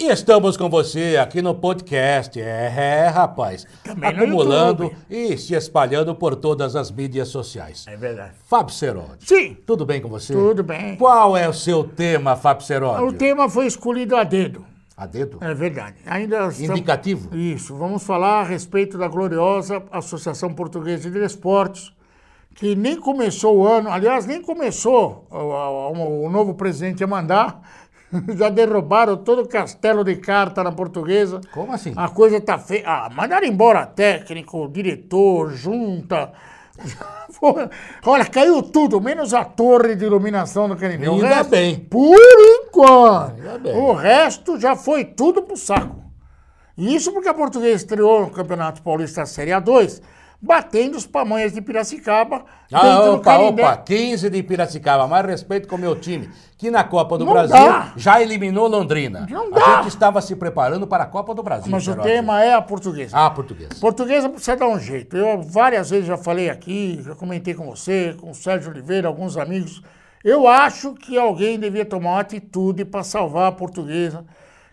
E estamos com você aqui no podcast. É, é, rapaz. Também acumulando e se espalhando por todas as mídias sociais. É verdade. Fábio Seródio. Sim, Tudo bem com você? tudo bem. Qual é o seu tema, Fábio Seródio? O tema foi escolhido a dedo. A dedo? É verdade. Ainda estamos- Indicativo? Isso. Vamos falar a respeito da gloriosa Associação Portuguesa de Esportes, que nem começou o ano, aliás, nem começou o, o- o novo presidente a mandar. Já derrubaram todo o castelo de carta na portuguesa. Como assim? A coisa tá feia. Ah, mandaram embora técnico, diretor, junta. Olha, caiu tudo, menos a torre de iluminação do Canindé. Ainda resto- bem. Por enquanto. Ainda bem. O resto já foi tudo pro saco. E isso porque a Portuguesa estreou no Campeonato Paulista Série A2, batendo os pamonhas de Piracicaba Ah, opa, opa, 15 de Piracicaba, mais respeito com o meu time, que na Copa do Não Brasil dá. já eliminou Londrina. Não a dá. gente estava se preparando para a Copa do Brasil. Mas o tema é a portuguesa. Ah, português. Portuguesa precisa dar um jeito. Eu várias vezes já falei aqui, já comentei com você, com o Sérgio Oliveira, alguns amigos. Eu acho que alguém devia tomar uma atitude para salvar a portuguesa,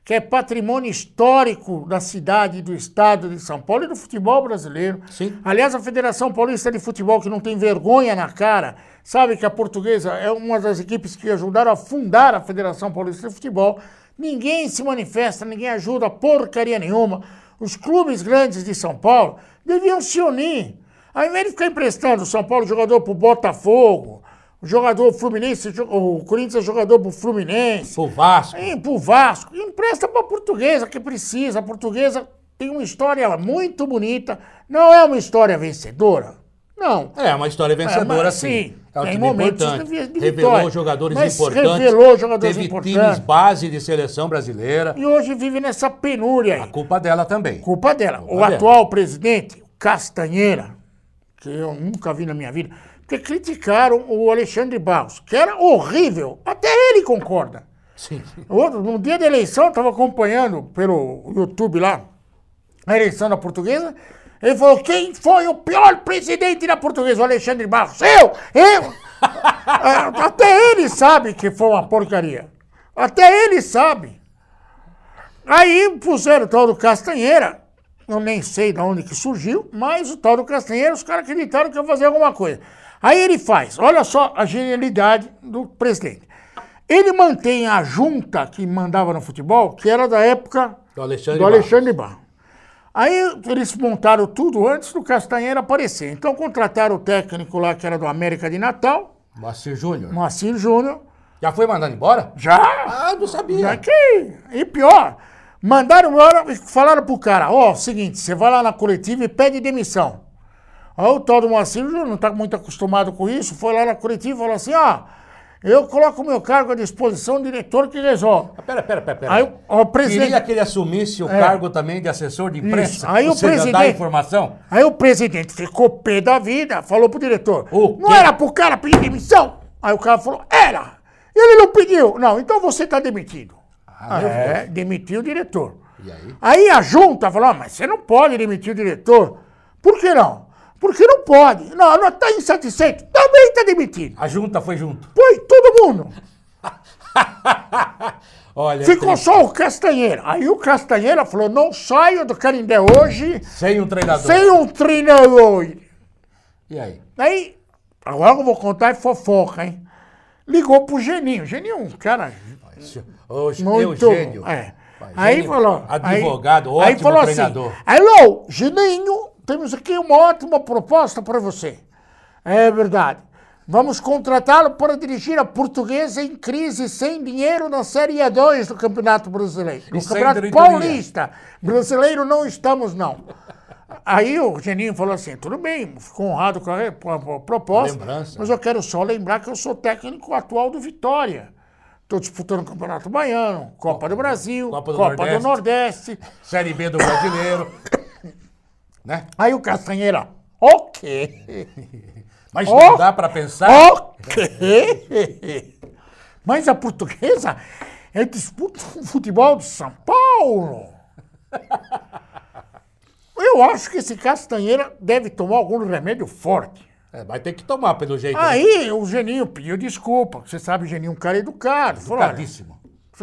que é patrimônio histórico da cidade, do estado de São Paulo e do futebol brasileiro. Sim. Aliás, a Federação Paulista de Futebol, que não tem vergonha na cara, sabe que a portuguesa é uma das equipes que ajudaram a fundar a Federação Paulista de Futebol. Ninguém se manifesta, ninguém ajuda porcaria nenhuma. Os clubes grandes de São Paulo deviam se unir. Ao invés de ficar emprestando o São Paulo jogador Botafogo, o jogador Fluminense, o Corinthians é jogador pro Fluminense, O Vasco. e pro Vasco, empresta pra portuguesa que precisa. A portuguesa tem uma história muito bonita. Não é uma história vencedora. Não. É uma história vencedora, mas, sim. sim, É um tem time momentos importante. revelou jogadores Mas importantes. revelou jogadores teve importantes. times base de seleção brasileira. E hoje vive nessa penúria A aí. culpa dela também. Culpa dela. o dela. atual presidente, Castanheira, que eu nunca vi na minha vida, porque criticaram o Alexandre Barros, que era horrível. Até ele concorda. Sim. Outro, no dia da eleição, eu estava acompanhando pelo YouTube lá a eleição da portuguesa. Ele falou: quem foi o pior presidente da portuguesa? O Alexandre Barros. Eu! Eu! É, Até ele sabe que foi uma porcaria. Até ele sabe. Aí puseram o tal do Castanheira. Eu nem sei de onde que surgiu, mas o tal do Castanheira, os caras acreditaram que ia fazer alguma coisa. Aí ele faz, olha só a genialidade do presidente. Ele mantém a junta que mandava no futebol, que era da época Do Alexandre do. Alexandre Barros. Aí eles montaram tudo antes do Castanheira aparecer. Então contrataram o técnico lá que era do América de Natal, Moacir Júnior. Moacir Júnior. Já foi mandado embora? Já! Ah, não sabia. Já que. E pior, mandaram embora e falaram pro cara: ó, seguinte, você vai lá na coletiva e pede demissão. Aí o tal do Júnior não tá muito acostumado com isso, foi lá na coletiva e falou assim: ó, eu coloco o meu cargo à disposição do diretor que resolve. Ah, Pera, pera, pera. pera. Aí o- o presidente. Queria que ele assumisse o cargo também de assessor de imprensa? Isso. Aí o seja, dar presidente- informação? Aí o presidente ficou pé da vida, falou pro diretor: O Não quê? era pro cara pedir demissão? Aí o cara falou: Era! E ele não pediu. Não, então você tá demitido. Ah, é, demitiu o diretor. E aí? Aí a junta falou: ah, mas você não pode demitir o diretor. Por que não? Porque não pode. Não, não está insatisfeito. Também está demitido. A junta foi junto. Foi todo mundo. Olha, Ficou triste. só o Castanheira. Aí o Castanheira falou: não saio do Canindé hoje sem um treinador. sem um treinador. E aí? Aí, agora eu vou contar é fofoca, hein? Ligou pro Geninho. Geninho, é um cara muito. Eugênio. É. Aí Gênio, falou. Advogado, aí, aí ótimo falou treinador. Assim, Alô, Geninho, temos aqui uma ótima proposta para você. É verdade. Vamos contratá-lo para dirigir a portuguesa em crise sem dinheiro na Série A2 do Campeonato Brasileiro. No Campeonato diretoria. Paulista. Brasileiro não estamos, não. Aí o Geninho falou assim: tudo bem, ficou honrado com a, proposta, Lembrança. mas eu quero só lembrar que eu sou técnico atual do Vitória. Estou disputando o Campeonato Baiano, Copa do Brasil, Copa Copa do do, Nordeste. Série B do brasileiro. né? Aí o Castanheira, ok. Mas não dá pra pensar. Ok. Mas a portuguesa é disputa o futebol de São Paulo. Eu acho que esse Castanheira deve tomar algum remédio forte. É, vai ter que tomar pelo jeito. né? Aí o Geninho pediu desculpa. Você sabe, o Geninho é um cara educado. Falou, olha, Educadíssimo.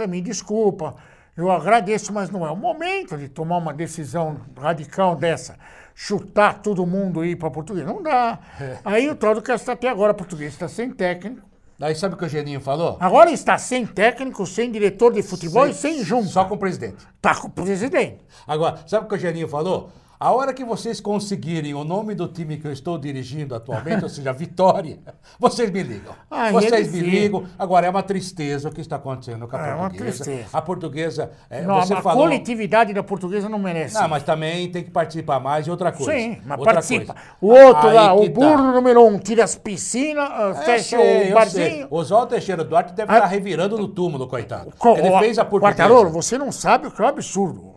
Me desculpa, Eu agradeço, mas não é o momento de tomar uma decisão radical dessa. Chutar todo mundo aí para português. Não dá. É. Aí o tal do Castro até agora português está sem técnico. Daí sabe o que o Geninho falou? Agora está sem técnico, sem diretor de futebol e sem junta. Só com o presidente. Tá com o presidente. Agora, sabe o que o Geninho falou? A hora que vocês conseguirem o nome do time que eu estou dirigindo atualmente, ou seja, Vitória, vocês me ligam. É vocês me ligam. Agora, é uma tristeza o que está acontecendo com a É uma portuguesa. tristeza. A portuguesa, é, Não, você a falou... coletividade da portuguesa não merece. Não, mas também tem que participar mais de outra coisa. Sim, mas Outra participa. coisa. O outro Aí lá, o tá. burro número um, tira as piscinas, ah, É, fecha sei, o barzinho. Oswaldo Teixeira Duarte deve Ah. estar revirando no túmulo, coitado. Co- Ele fez a portuguesa. Quartarolo, você não sabe o que é um absurdo.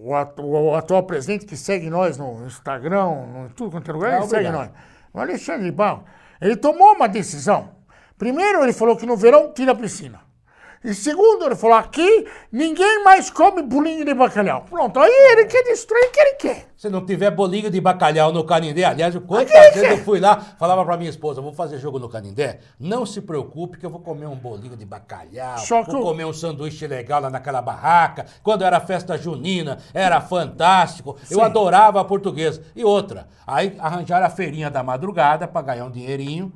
O, atu- o atual presidente que segue nós no Instagram, no tudo quanto é lugar, É, ele segue nós. O Alexandre Barro, ele tomou uma decisão. Primeiro, ele falou que no verão tira a piscina. E segundo, ele falou, aqui ninguém mais come bolinho de bacalhau. Pronto, aí ele quer destruir o que ele quer. Se não tiver bolinho de bacalhau no Canindé, aliás, o quantas vezes que- eu fui lá, falava pra minha esposa, vou fazer jogo no Canindé, não se preocupe que eu vou comer um bolinho de bacalhau, Só que vou comer um sanduíche legal lá naquela barraca, quando era festa junina, era fantástico, eu Sim. adorava a portuguesa. E outra, aí arranjaram a feirinha da madrugada pra ganhar um dinheirinho,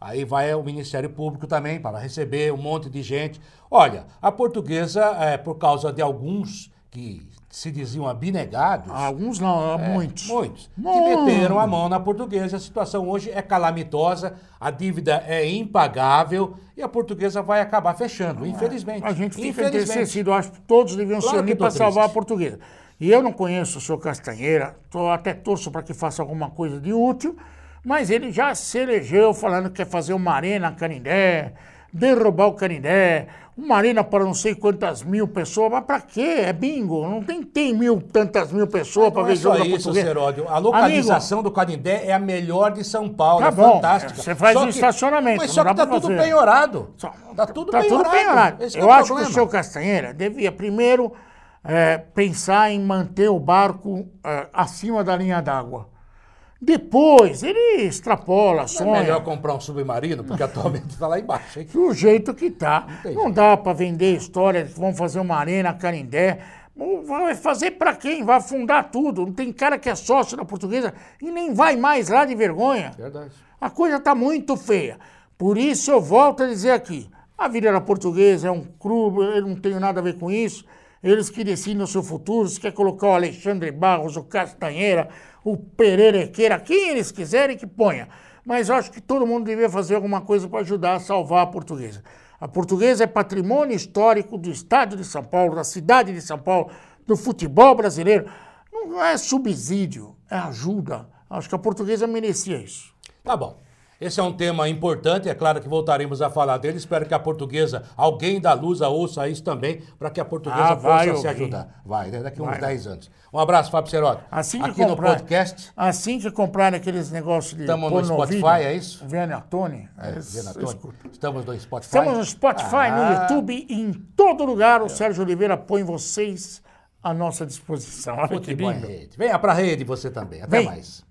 Aí vai o Ministério Público também para receber um monte de gente. Olha, a portuguesa, é, por causa de alguns que se diziam abnegados, Alguns não, é, muitos. muitos, que Muitos. meteram a mão na portuguesa. A situação hoje é calamitosa, a dívida é impagável e a portuguesa vai acabar fechando, infelizmente. A gente fica Infelizmente. entristecido. Acho que todos deviam Claro se unir que tô para salvar a portuguesa. E eu não conheço o senhor Castanheira, tô, até torço para que faça alguma coisa de útil, mas ele já se elegeu falando que quer fazer uma arena Canindé, derrubar o Canindé, uma arena para não sei quantas mil pessoas. Mas para quê? É bingo. Não tem, tem mil, tantas mil pessoas para Não ver é jogo isso, portuguesa. Seródio. A localização do Canindé é a melhor de São Paulo, Tá é bom, fantástica. você faz Só um que- estacionamento, Mas só que tá pra tudo penhorado. Só- Tá tudo tá penhorado. tudo penhorado. Que Eu é acho que problema. o senhor Castanheira devia primeiro eh, pensar em manter o barco eh, acima da linha d'água. Depois ele extrapola, É sonha. melhor comprar um submarino, porque atualmente está lá embaixo, hein? Do jeito que tá. tem Não jeito. dá para vender história vão fazer uma arena Canindé. Vai fazer para quem? Vai afundar tudo. Não tem cara que é sócio da portuguesa e nem vai mais lá de vergonha. Verdade. A coisa está muito feia. Por isso eu volto a dizer aqui: a Vila Portuguesa é um clube, eu não tenho nada a ver com isso. Eles que decidem o seu futuro, se quer colocar o Alexandre Barros, o Castanheira, o Pererequeira, quem eles quiserem que ponha. Mas eu acho que todo mundo deveria fazer alguma coisa para ajudar a salvar a portuguesa. A portuguesa é patrimônio histórico do estado de São Paulo, da cidade de São Paulo, do futebol brasileiro. Não é subsídio, é ajuda. Acho que a portuguesa merecia isso. Tá bom. Esse é um tema importante, é claro que voltaremos a falar dele. Espero que a portuguesa, alguém da Lusa ouça isso também, para que a portuguesa Ah, vai possa se ajudar. Vai, né? daqui uns Vai. 10 anos. Um abraço, Fábio Serotti. Assim que Aqui no comprar- podcast, Assim que comprarem aqueles negócios de. Tamo no Spotify, vídeo, é isso? Venatone. é, estamos no Spotify. Estamos no Spotify, no Ah, YouTube, em todo lugar. O Sérgio Oliveira põe vocês à nossa disposição. Olha que Futebol lindo. rede. Venha pra rede você também. Até Vem. mais.